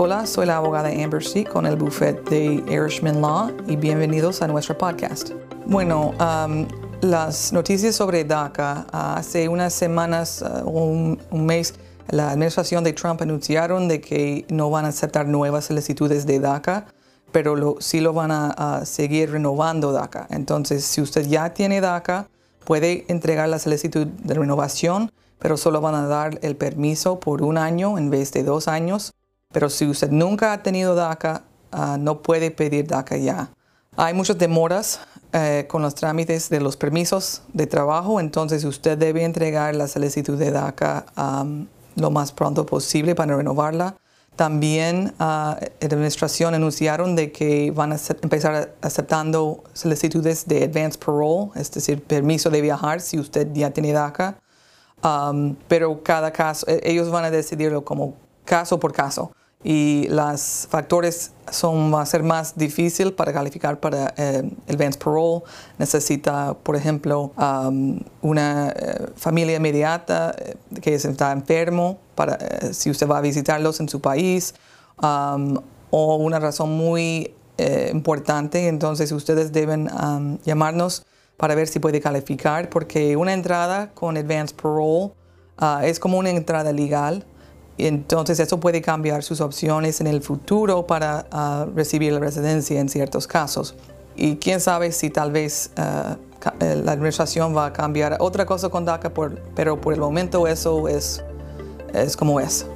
Hola, soy la abogada Amber con el buffet de Irishman Law y bienvenidos a nuestro podcast. Bueno, um, las noticias sobre DACA, hace unas semanas o uh, un, mes, la administración de Trump anunciaron de que no van a aceptar nuevas solicitudes de DACA, pero sí lo van a, seguir renovando DACA. Entonces, si usted ya tiene DACA, puede entregar la solicitud de renovación, pero solo van a dar el permiso por un año en vez de dos años pero si usted nunca ha tenido DACA, ah, no puede pedir DACA ya. Hay muchas demoras eh, con los trámites de los permisos de trabajo, entonces usted debe entregar la solicitud de DACA lo más pronto posible para renovarla. También la administración anunciaron de que van a empezar aceptando solicitudes de advance parole, es decir, permiso de viajar si usted ya tiene DACA. pero cada caso, e, ellos van a decidirlo como caso por caso y los factores son, va a ser más difícil para calificar para eh, advance parole. Necesita, por ejemplo, una eh, familia inmediata eh, que está enfermo para si usted va a visitarlos en su país um, o una razón muy importante. Entonces ustedes deben um, llamarnos para ver si puede calificar porque una entrada con advance parole uh, es como una entrada legal. Entonces eso puede cambiar sus opciones en el futuro para ah, recibir la residencia en ciertos casos. Y quién sabe si tal vez eh, la administración va a cambiar otra cosa con DACA, pero por el momento eso es, es como es.